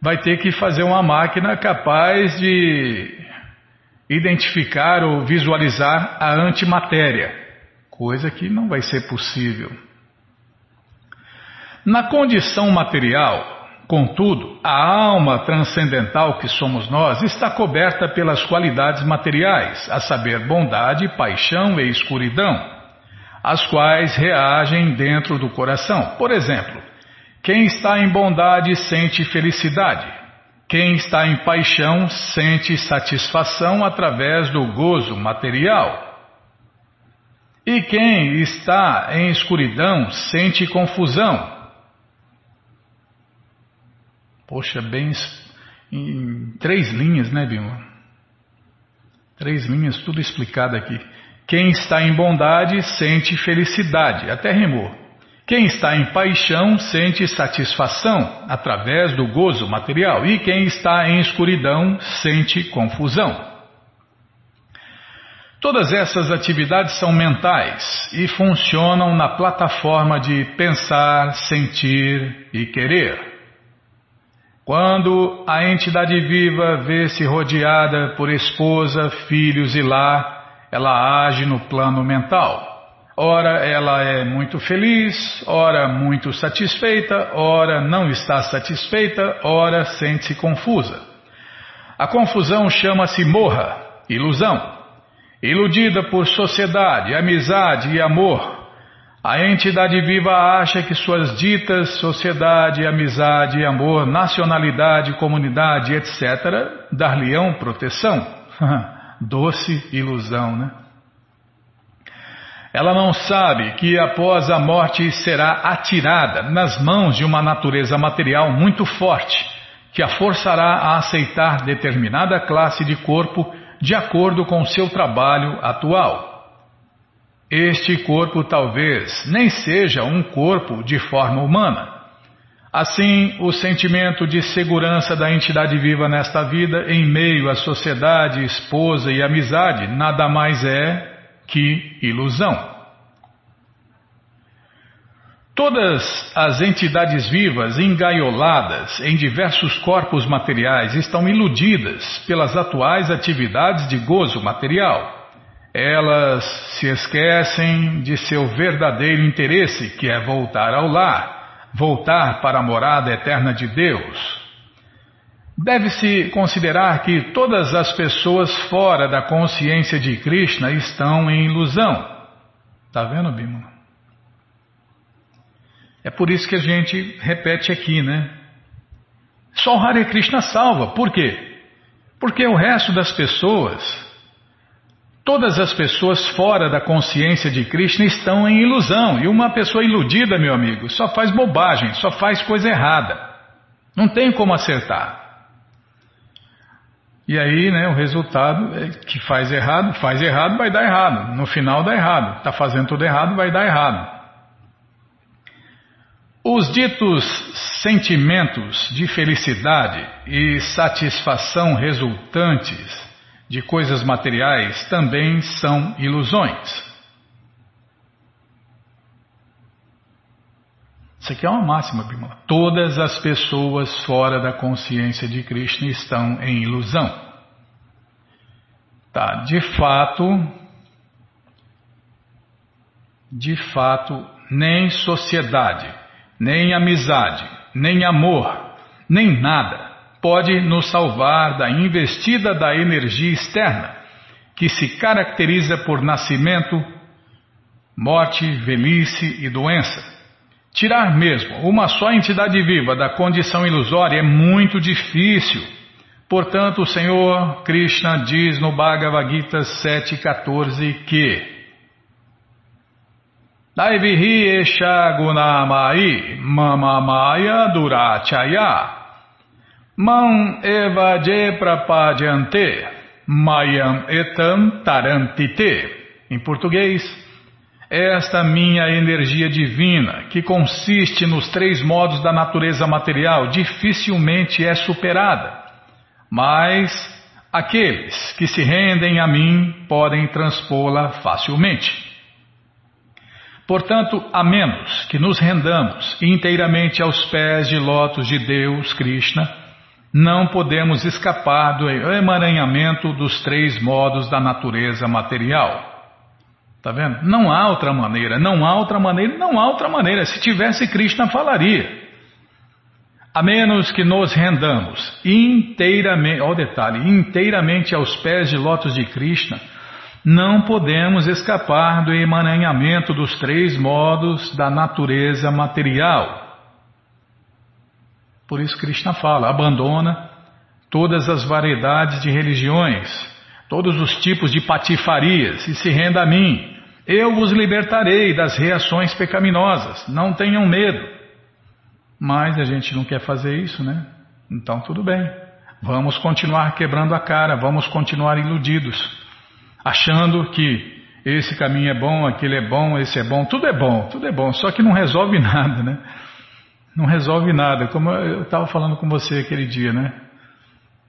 vai ter que fazer uma máquina capaz de identificar ou visualizar a antimatéria, coisa que não vai ser possível. Na condição material, Contudo, a alma transcendental que somos nós está coberta pelas qualidades materiais, a saber, bondade, paixão e escuridão, as quais reagem dentro do coração. Por exemplo, quem está em bondade sente felicidade. Quem está em paixão sente satisfação através do gozo material. E quem está em escuridão sente confusão Poxa, bem em três linhas, né, Bima? Três linhas, tudo explicado aqui. Quem está em bondade sente felicidade, até rimou. Quem está em paixão sente satisfação através do gozo material, e quem está em escuridão sente confusão. Todas essas atividades são mentais e funcionam na plataforma de pensar, sentir e querer. Quando a entidade viva vê-se rodeada por esposa, filhos e lar, ela age no plano mental. Ora ela é muito feliz, ora muito satisfeita, ora não está satisfeita, ora sente-se confusa. A confusão chama-se morra, ilusão. Iludida por sociedade, amizade e amor, a entidade viva acha que suas ditas sociedade, amizade, amor, nacionalidade, comunidade, etc., dar-lhe-ão proteção. [laughs] Doce ilusão, né? Ela não sabe que após a morte será atirada nas mãos de uma natureza material muito forte, que a forçará a aceitar determinada classe de corpo de acordo com seu trabalho atual. Este corpo talvez nem seja um corpo de forma humana. Assim, o sentimento de segurança da entidade viva nesta vida, em meio à sociedade, esposa e amizade, nada mais é que ilusão. Todas as entidades vivas engaioladas em diversos corpos materiais estão iludidas pelas atuais atividades de gozo material. Elas se esquecem de seu verdadeiro interesse, que é voltar ao lar, voltar para a morada eterna de Deus. Deve-se considerar que todas as pessoas fora da consciência de Krishna estão em ilusão. Está vendo, Bima? É por isso que a gente repete aqui, né? Só o Hare Krishna salva. Por quê? Porque o resto das pessoas Todas as pessoas fora da consciência de Krishna estão em ilusão. E uma pessoa iludida, meu amigo, só faz bobagem, só faz coisa errada. Não tem como acertar. E aí, né, o resultado é que faz errado, faz errado, vai dar errado. No final dá errado. Está fazendo tudo errado, vai dar errado. Os ditos sentimentos de felicidade e satisfação resultantes de coisas materiais também são ilusões. Isso aqui é uma máxima, Bimala. Todas as pessoas fora da consciência de Krishna estão em ilusão. Tá, de fato, de fato, nem sociedade, nem amizade, nem amor, nem nada pode nos salvar da investida da energia externa, que se caracteriza por nascimento, morte, velhice e doença. Tirar mesmo uma só entidade viva da condição ilusória é muito difícil. Portanto, o Senhor Krishna diz no Bhagavad Gita 7,14 que Daivihi Esha Gunamai Mamamaya Durachaya Mam Evaje Prapadyante Mayam Etam Tarantite Em português, esta minha energia divina, que consiste nos três modos da natureza material, dificilmente é superada. Mas aqueles que se rendem a mim podem transpô-la facilmente. Portanto, a menos que nos rendamos inteiramente aos pés de lótus de Deus, Krishna, não podemos escapar do emaranhamento dos três modos da natureza material. Tá vendo? Não há outra maneira, não há outra maneira, não há outra maneira. Se tivesse Krishna, falaria. A menos que nos rendamos inteiramente, olha o detalhe, inteiramente aos pés de lótus de Krishna, não podemos escapar do emaranhamento dos três modos da natureza material. Por isso Krishna fala, abandona todas as variedades de religiões, todos os tipos de patifarias e se renda a mim. Eu vos libertarei das reações pecaminosas, não tenham medo. Mas a gente não quer fazer isso, né? Então tudo bem. Vamos continuar quebrando a cara, vamos continuar iludidos, achando que esse caminho é bom, aquele é bom, esse é bom, tudo é bom, tudo é bom, só que não resolve [laughs] nada, né? Não resolve nada, como eu estava falando com você aquele dia, né?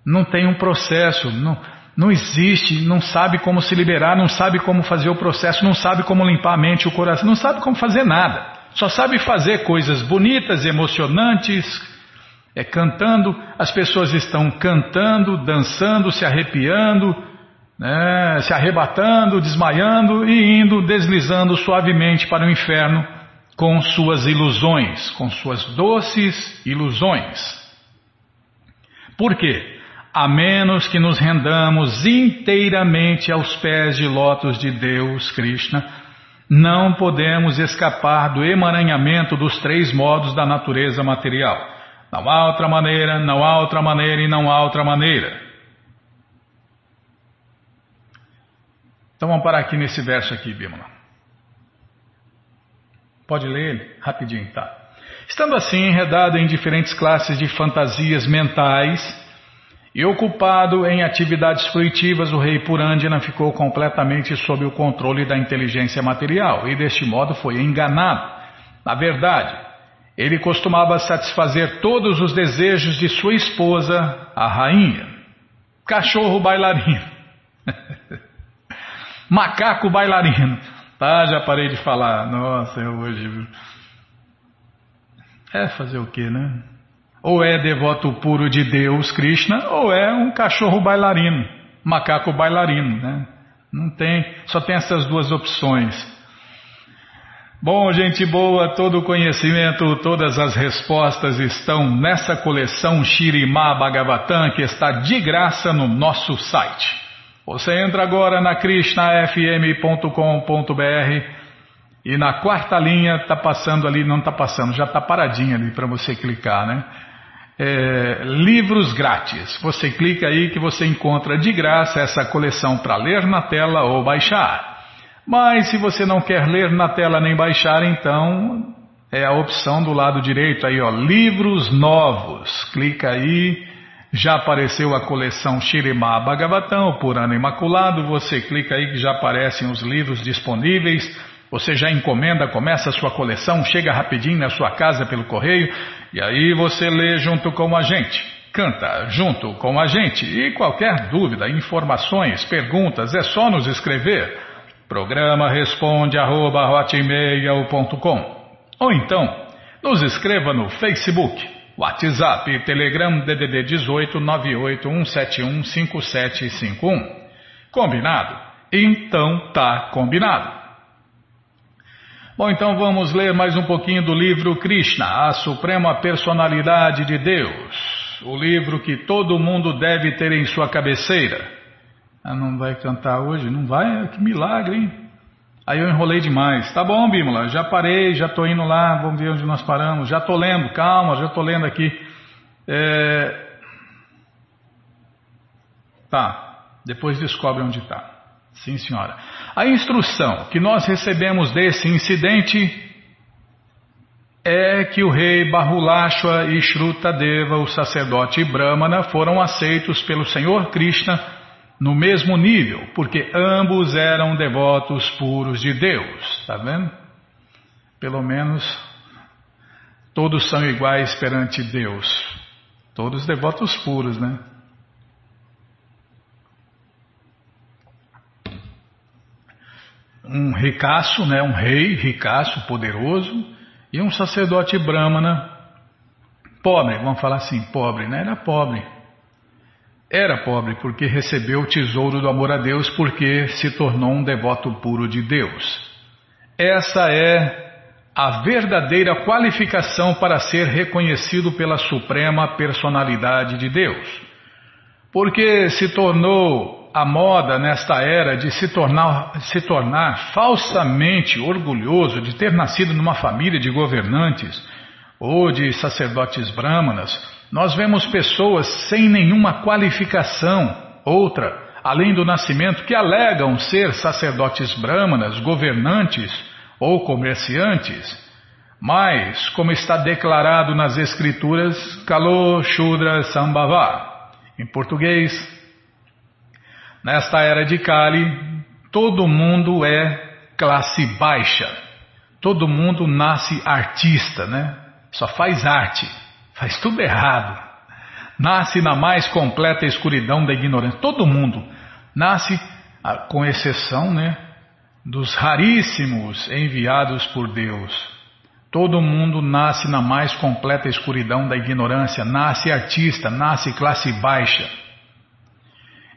Não tem um processo, não, não existe, não sabe como se liberar, não sabe como fazer o processo, não sabe como limpar a mente e o coração, não sabe como fazer nada. Só sabe fazer coisas bonitas, emocionantes, é cantando, as pessoas estão cantando, dançando, se arrepiando, né, se arrebatando, desmaiando e indo deslizando suavemente para o inferno com suas ilusões, com suas doces ilusões. Por quê? a menos que nos rendamos inteiramente aos pés de lótus de Deus, Krishna, não podemos escapar do emaranhamento dos três modos da natureza material. Não há outra maneira, não há outra maneira e não há outra maneira. Então vamos parar aqui nesse verso aqui, Bimala. Pode ler ele? Rapidinho, tá. Estando assim enredado em diferentes classes de fantasias mentais, e ocupado em atividades fruitivas, o rei Purandina ficou completamente sob o controle da inteligência material e deste modo foi enganado. Na verdade, ele costumava satisfazer todos os desejos de sua esposa, a rainha. Cachorro bailarino. [laughs] Macaco bailarino. Tá, já parei de falar. Nossa, eu hoje. É fazer o que, né? Ou é devoto puro de Deus, Krishna, ou é um cachorro bailarino, macaco bailarino, né? Não tem, só tem essas duas opções. Bom, gente boa, todo o conhecimento, todas as respostas estão nessa coleção Shirimá Bhagavatam que está de graça no nosso site. Você entra agora na krishnafm.com.br e na quarta linha está passando ali, não está passando, já está paradinha ali para você clicar, né? é, livros grátis. Você clica aí que você encontra de graça essa coleção para ler na tela ou baixar. Mas se você não quer ler na tela nem baixar, então é a opção do lado direito aí, ó, livros novos. Clica aí, já apareceu a coleção Shirima Bhagavatam, por ano imaculado. Você clica aí que já aparecem os livros disponíveis. Você já encomenda, começa a sua coleção, chega rapidinho na sua casa pelo correio e aí você lê junto com a gente, canta junto com a gente. E qualquer dúvida, informações, perguntas, é só nos escrever. Programa responde arroba, ou então nos escreva no Facebook, WhatsApp, Telegram DDD 18 981715751. Combinado? Então tá combinado. Bom, então vamos ler mais um pouquinho do livro Krishna, a Suprema Personalidade de Deus. o livro que todo mundo deve ter em sua cabeceira. Ah, não vai cantar hoje? Não vai? Que milagre, hein? Aí eu enrolei demais. Tá bom, Bímola, já parei, já tô indo lá, vamos ver onde nós paramos. Já tô lendo, calma, já tô lendo aqui. É... Tá, depois descobre onde está. Sim, senhora. A instrução que nós recebemos desse incidente é que o rei Bahulashwa e Shrutadeva, o sacerdote Brahmana, foram aceitos pelo Senhor Krishna no mesmo nível, porque ambos eram devotos puros de Deus, está vendo? Pelo menos todos são iguais perante Deus, todos devotos puros, né? Um ricaço, né? Um rei ricaço, poderoso, e um sacerdote brahmana pobre, vamos falar assim, pobre, né? Era pobre era pobre porque recebeu o tesouro do amor a Deus porque se tornou um devoto puro de Deus. Essa é a verdadeira qualificação para ser reconhecido pela suprema personalidade de Deus. Porque se tornou a moda nesta era de se tornar, se tornar falsamente orgulhoso de ter nascido numa família de governantes ou de sacerdotes brahmanas nós vemos pessoas sem nenhuma qualificação, outra, além do nascimento, que alegam ser sacerdotes brahmanas, governantes ou comerciantes. Mas, como está declarado nas Escrituras, Kalo Shudra Sambhava, em português, nesta era de Kali, todo mundo é classe baixa. Todo mundo nasce artista, né? Só faz arte. Faz tudo errado. Nasce na mais completa escuridão da ignorância. Todo mundo nasce, ah, com exceção né, dos raríssimos enviados por Deus. Todo mundo nasce na mais completa escuridão da ignorância, nasce artista, nasce classe baixa.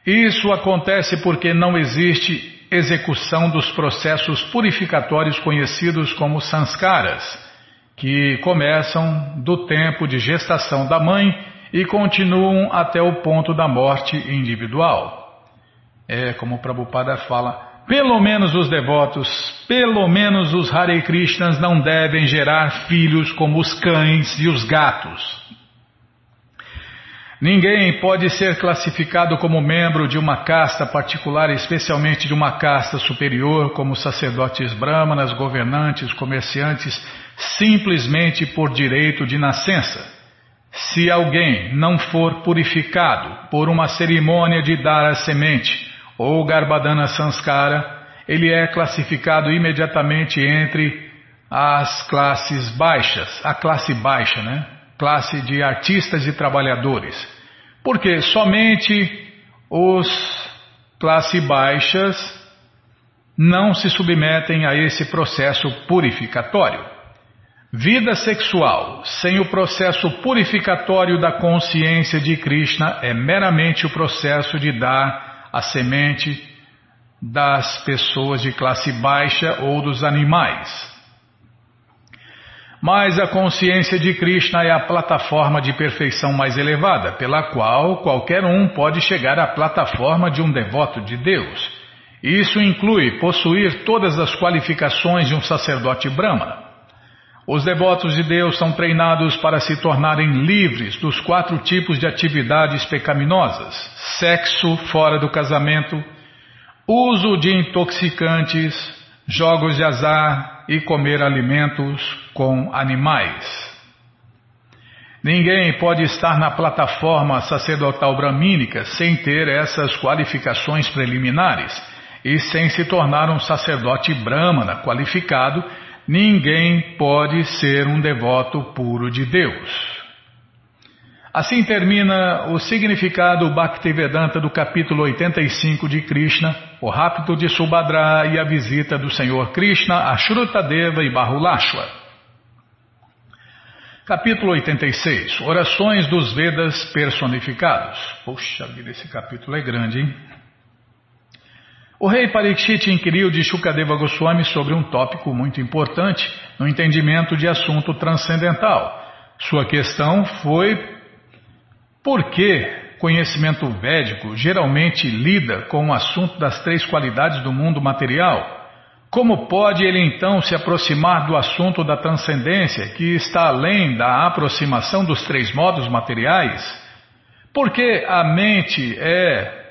Isso acontece porque não existe execução dos processos purificatórios conhecidos como sanskaras que começam do tempo de gestação da mãe e continuam até o ponto da morte individual. É como o Prabhupada fala, pelo menos os devotos, pelo menos os Hare Krishnas não devem gerar filhos como os cães e os gatos. Ninguém pode ser classificado como membro de uma casta particular, especialmente de uma casta superior, como sacerdotes brahmanas, governantes, comerciantes, simplesmente por direito de nascença. Se alguém não for purificado por uma cerimônia de dar a semente ou Garbhadana Sanskara, ele é classificado imediatamente entre as classes baixas, a classe baixa, né? Classe de artistas e trabalhadores. Porque somente os classe baixas não se submetem a esse processo purificatório. Vida sexual sem o processo purificatório da consciência de Krishna é meramente o processo de dar a semente das pessoas de classe baixa ou dos animais. Mas a consciência de Krishna é a plataforma de perfeição mais elevada, pela qual qualquer um pode chegar à plataforma de um devoto de Deus. Isso inclui possuir todas as qualificações de um sacerdote brahmana. Os devotos de Deus são treinados para se tornarem livres dos quatro tipos de atividades pecaminosas: sexo fora do casamento, uso de intoxicantes, jogos de azar e comer alimentos com animais. Ninguém pode estar na plataforma sacerdotal bramínica sem ter essas qualificações preliminares e sem se tornar um sacerdote brahmana qualificado Ninguém pode ser um devoto puro de Deus. Assim termina o significado Bhaktivedanta do capítulo 85 de Krishna, o rapto de Subhadra e a visita do Senhor Krishna a Shrutadeva e Bahulashwa. Capítulo 86 Orações dos Vedas personificados. Poxa vida, esse capítulo é grande, hein? O rei Parikshit inquiriu de Shukadeva Goswami sobre um tópico muito importante no entendimento de assunto transcendental. Sua questão foi Por que conhecimento védico geralmente lida com o assunto das três qualidades do mundo material? Como pode ele então se aproximar do assunto da transcendência, que está além da aproximação dos três modos materiais? Porque a mente é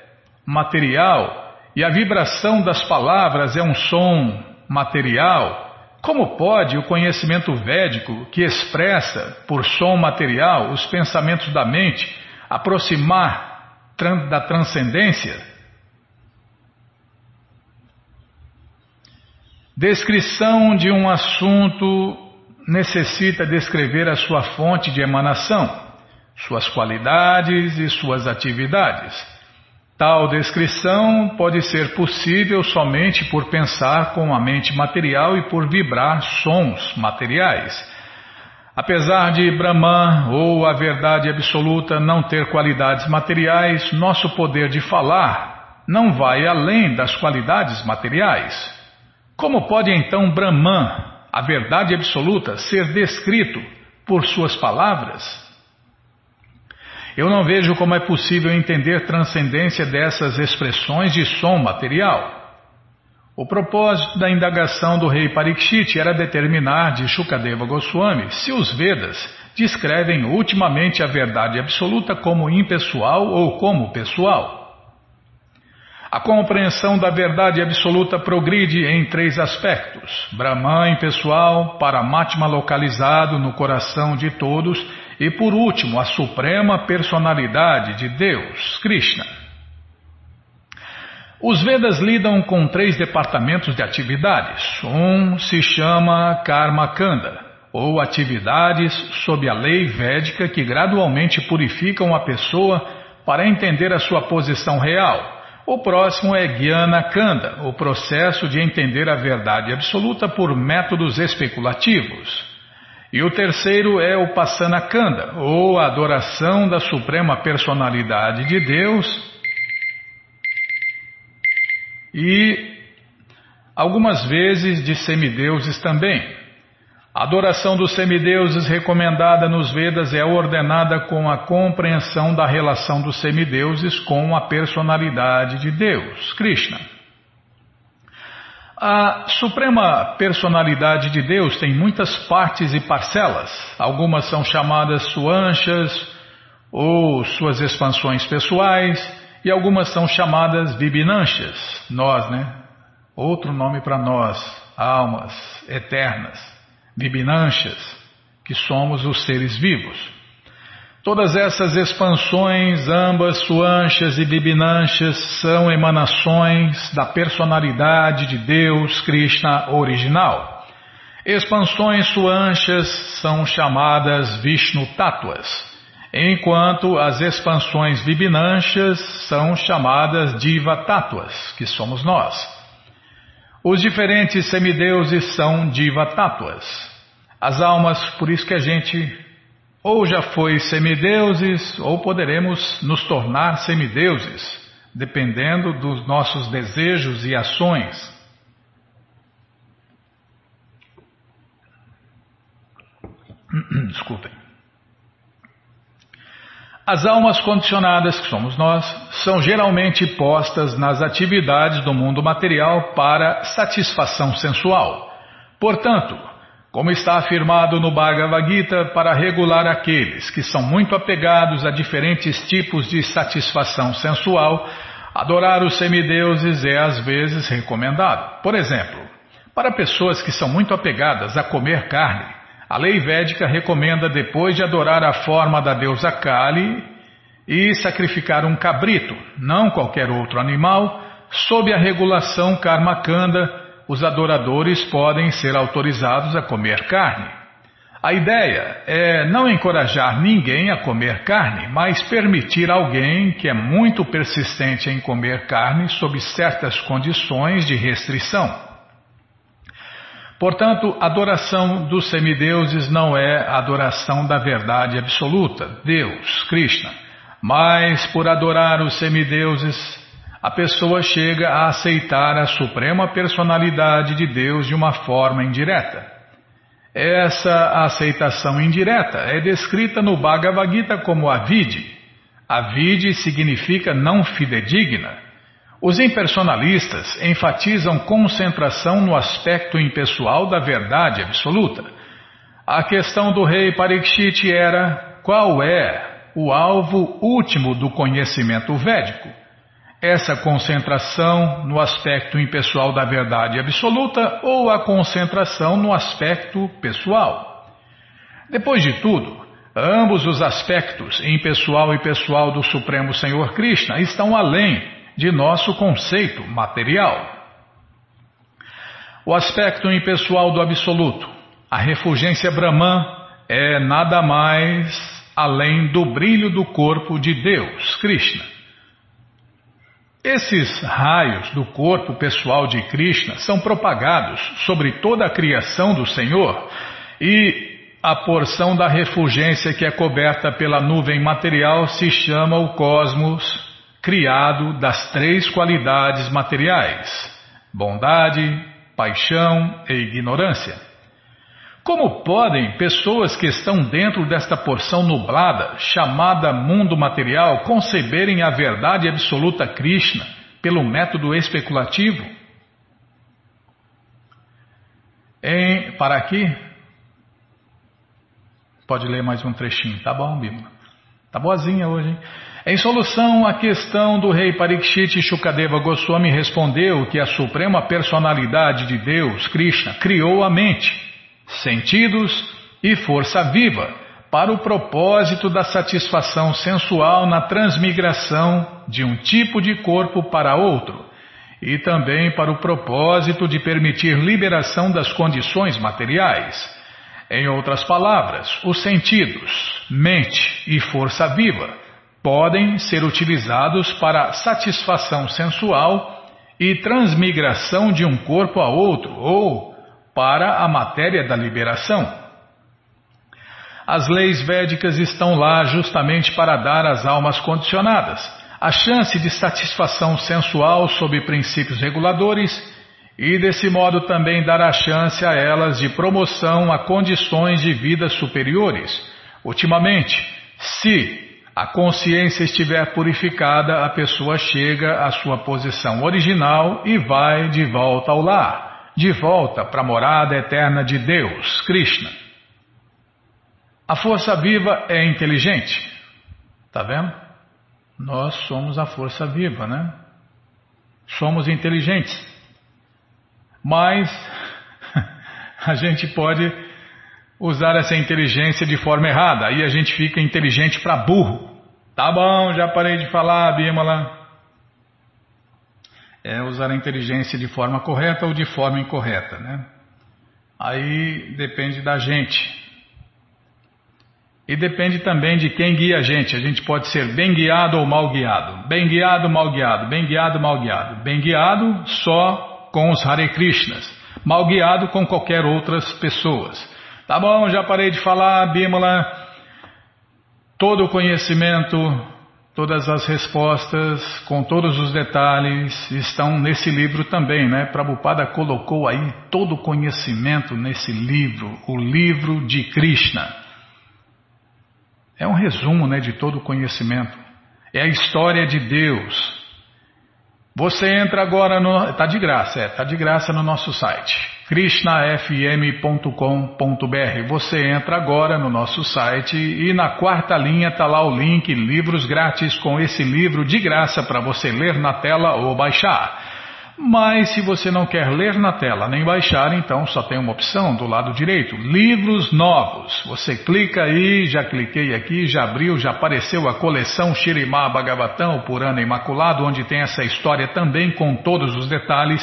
material e a vibração das palavras é um som material, como pode o conhecimento védico, que expressa por som material os pensamentos da mente, aproximar da transcendência? Descrição de um assunto necessita descrever a sua fonte de emanação, suas qualidades e suas atividades. Tal descrição pode ser possível somente por pensar com a mente material e por vibrar sons materiais. Apesar de Brahman ou a verdade absoluta não ter qualidades materiais, nosso poder de falar não vai além das qualidades materiais. Como pode então Brahman, a verdade absoluta, ser descrito por suas palavras? Eu não vejo como é possível entender transcendência dessas expressões de som material. O propósito da indagação do rei Parikshit era determinar de Shukadeva Goswami se os Vedas descrevem ultimamente a verdade absoluta como impessoal ou como pessoal. A compreensão da verdade absoluta progride em três aspectos: Brahman impessoal, Paramatma localizado no coração de todos e por último, a suprema personalidade de Deus, Krishna. Os Vedas lidam com três departamentos de atividades. Um se chama Karma Kanda, ou atividades sob a lei védica que gradualmente purificam a pessoa para entender a sua posição real. O próximo é Jnana Kanda, o processo de entender a verdade absoluta por métodos especulativos. E o terceiro é o Passanakanda, ou adoração da Suprema Personalidade de Deus. E algumas vezes de semideuses também. A adoração dos semideuses recomendada nos Vedas é ordenada com a compreensão da relação dos semideuses com a personalidade de Deus, Krishna. A Suprema Personalidade de Deus tem muitas partes e parcelas. Algumas são chamadas suanchas ou suas expansões pessoais, e algumas são chamadas vibinanchas, nós, né? Outro nome para nós, almas eternas, vibinanchas, que somos os seres vivos. Todas essas expansões, ambas suanchas e bibinanchas, são emanações da personalidade de Deus Krishna original. Expansões suanchas são chamadas Vishnu Tattvas, enquanto as expansões bibinanchas são chamadas Diva Tattvas, que somos nós. Os diferentes semideuses são Diva Tattvas. As almas, por isso que a gente ou já foi semideuses, ou poderemos nos tornar semideuses, dependendo dos nossos desejos e ações. [clears throat] Desculpem. As almas condicionadas, que somos nós, são geralmente postas nas atividades do mundo material para satisfação sensual. Portanto, como está afirmado no Bhagavad Gita, para regular aqueles que são muito apegados a diferentes tipos de satisfação sensual, adorar os semideuses é às vezes recomendado. Por exemplo, para pessoas que são muito apegadas a comer carne, a lei védica recomenda, depois de adorar a forma da deusa Kali, e sacrificar um cabrito, não qualquer outro animal, sob a regulação Karmakanda os adoradores podem ser autorizados a comer carne. A ideia é não encorajar ninguém a comer carne, mas permitir alguém que é muito persistente em comer carne sob certas condições de restrição. Portanto, adoração dos semideuses não é adoração da verdade absoluta, Deus, Krishna, mas por adorar os semideuses a pessoa chega a aceitar a suprema personalidade de Deus de uma forma indireta. Essa aceitação indireta é descrita no Bhagavad Gita como avide. A vide significa não fidedigna. Os impersonalistas enfatizam concentração no aspecto impessoal da verdade absoluta. A questão do rei Parikshit era qual é o alvo último do conhecimento védico. Essa concentração no aspecto impessoal da verdade absoluta ou a concentração no aspecto pessoal. Depois de tudo, ambos os aspectos, impessoal e pessoal do Supremo Senhor Krishna, estão além de nosso conceito material. O aspecto impessoal do absoluto, a refulgência Brahman, é nada mais além do brilho do corpo de Deus, Krishna. Esses raios do corpo pessoal de Krishna são propagados sobre toda a criação do Senhor e a porção da refulgência que é coberta pela nuvem material se chama o cosmos, criado das três qualidades materiais: bondade, paixão e ignorância. Como podem pessoas que estão dentro desta porção nublada, chamada mundo material, conceberem a verdade absoluta Krishna pelo método especulativo? Em, para aqui, pode ler mais um trechinho, tá bom, Bima? Tá boazinha hoje, hein? Em solução à questão do rei Parikshit, Shukadeva Goswami respondeu que a suprema personalidade de Deus, Krishna, criou a mente sentidos e força viva para o propósito da satisfação sensual na transmigração de um tipo de corpo para outro e também para o propósito de permitir liberação das condições materiais. Em outras palavras, os sentidos, mente e força viva podem ser utilizados para satisfação sensual e transmigração de um corpo a outro ou para a matéria da liberação. As leis védicas estão lá justamente para dar às almas condicionadas a chance de satisfação sensual sob princípios reguladores e, desse modo, também dar a chance a elas de promoção a condições de vida superiores. Ultimamente, se a consciência estiver purificada, a pessoa chega à sua posição original e vai de volta ao lar de volta para a morada eterna de Deus, Krishna. A força viva é inteligente. Está vendo? Nós somos a força viva, né? Somos inteligentes. Mas [laughs] a gente pode usar essa inteligência de forma errada. Aí a gente fica inteligente para burro. Tá bom, já parei de falar, Bimala é usar a inteligência de forma correta ou de forma incorreta, né? Aí depende da gente. E depende também de quem guia a gente. A gente pode ser bem guiado ou mal guiado. Bem guiado, mal guiado. Bem guiado, mal guiado. Bem guiado só com os Hare Krishnas. Mal guiado com qualquer outras pessoas. Tá bom, já parei de falar, Bímola. Todo o conhecimento Todas as respostas, com todos os detalhes, estão nesse livro também, né? Prabhupada colocou aí todo o conhecimento nesse livro, o livro de Krishna. É um resumo, né, de todo o conhecimento. É a história de Deus. Você entra agora no, tá de graça, é, tá de graça no nosso site krishnafm.com.br. Você entra agora no nosso site e na quarta linha está lá o link Livros Grátis com esse livro de graça para você ler na tela ou baixar. Mas se você não quer ler na tela nem baixar, então só tem uma opção do lado direito: Livros Novos. Você clica aí, já cliquei aqui, já abriu, já apareceu a coleção Shirimá Bhagavatam, o Purana Imaculado, onde tem essa história também com todos os detalhes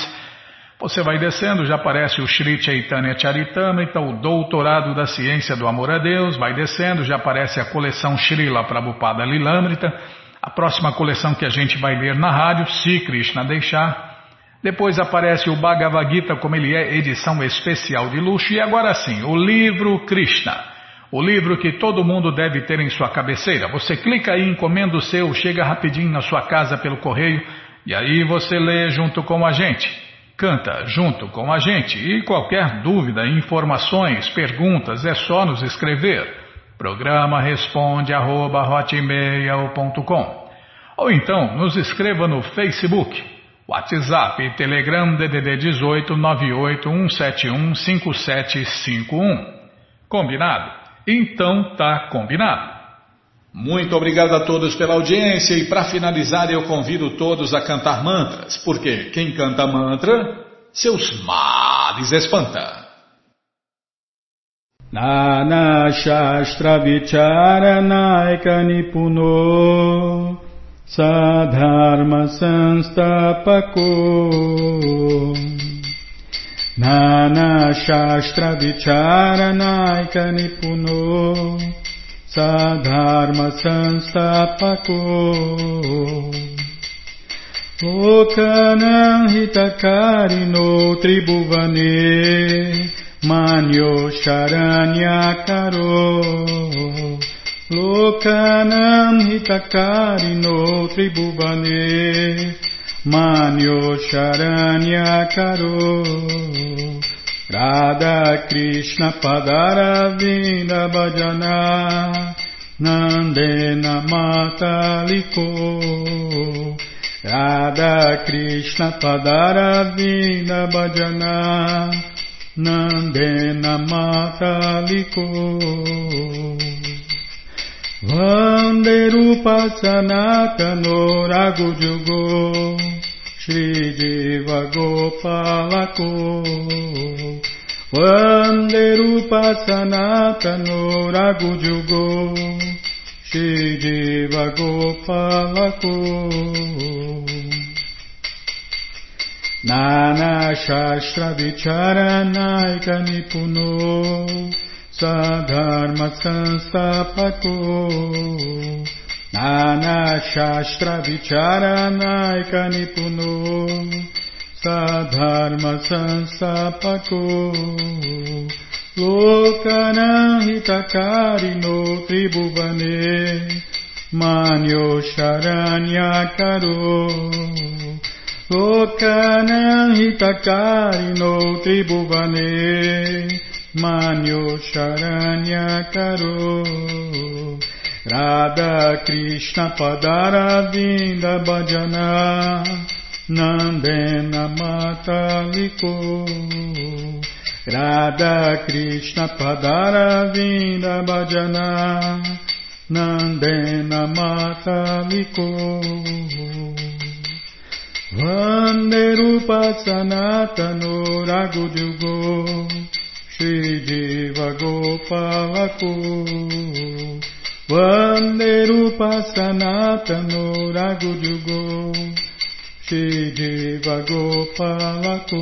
você vai descendo, já aparece o Sri Chaitanya Charitamrita, o Doutorado da Ciência do Amor a Deus, vai descendo, já aparece a coleção Srila Prabhupada Lilamrita, a próxima coleção que a gente vai ler na rádio, se Krishna deixar. Depois aparece o Bhagavad Gita, como ele é, edição especial de luxo. E agora sim, o livro Krishna. O livro que todo mundo deve ter em sua cabeceira. Você clica aí, encomenda o seu, chega rapidinho na sua casa pelo correio e aí você lê junto com a gente. Canta junto com a gente e qualquer dúvida, informações, perguntas é só nos escrever. Programa responde arroba, ou então nos escreva no Facebook, WhatsApp e Telegram DDD 18 5751. Combinado? Então tá combinado. Muito obrigado a todos pela audiência e para finalizar eu convido todos a cantar mantras, porque quem canta mantra, seus males espanta. Shastra Vicharanaika Nipuno Sadharma Sanstapako Lokanam Hitakarino Tribhuvane Manyo Sharanyakaro. Lokanam Hitakarino Tribhuvane Manyo Sharanyakaro Radha Krishna Padaravinda Bhajana Nandena Mataliko Radha Krishna Padaravinda Bhajana Nandena Mataliko Vanderupa Sanatano Ragujugo Shri Jiva Gopalako Vanderupa Sanatano Ragujugo Shri Jiva Gopalako. Nana Shastra Vicharanaika Nipuno Sadharma Sanstapako ज्ञानशास्त्रविचारनायकनिपुनो सधर्मसंस्थापको लोकनहितकारिणो त्रिभुवने मान्यो शरण्याकरो लोकनहितकारिणो त्रिभुवने मान्यो शरण्याकरो Radha Krishna Padaravinda Bhajana Nandena Mataliko. Radha Krishna Padaravinda Bhajana Nandena Mataliko. Vande Rupa Sanatano Ragujugo Shri Jiva Gopalako Vande Rupa Sanatano Ragujugo Shri Jiva Gopalako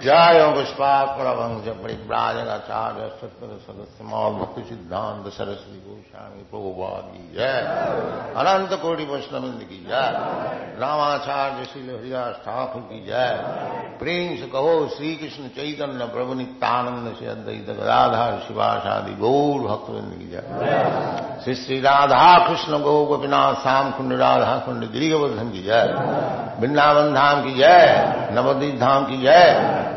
जय पुष्पाकुरभंश परिव्राजनाचार्य सत्तर सदस्य मौल भक्ति सिद्धांत सरस्वती गोस्वामी प्रभुवाद की जय अनंत कोटि वैष्णविंद की जय रामाचार्य श्री हरिदास ठाकुर की जय प्रेम से कहो श्री कृष्ण चैतन्य प्रभु नित्यानंद से अद्वैत गदाधार शिवाशादि गौर भक्तविंद की जय श्री श्री राधा कृष्ण गौ गोपीनाथ श्याम कुंड राधा कुंड गिरिवर्धन की जय वृंदावन धाम की जय नवदीप धाम की जय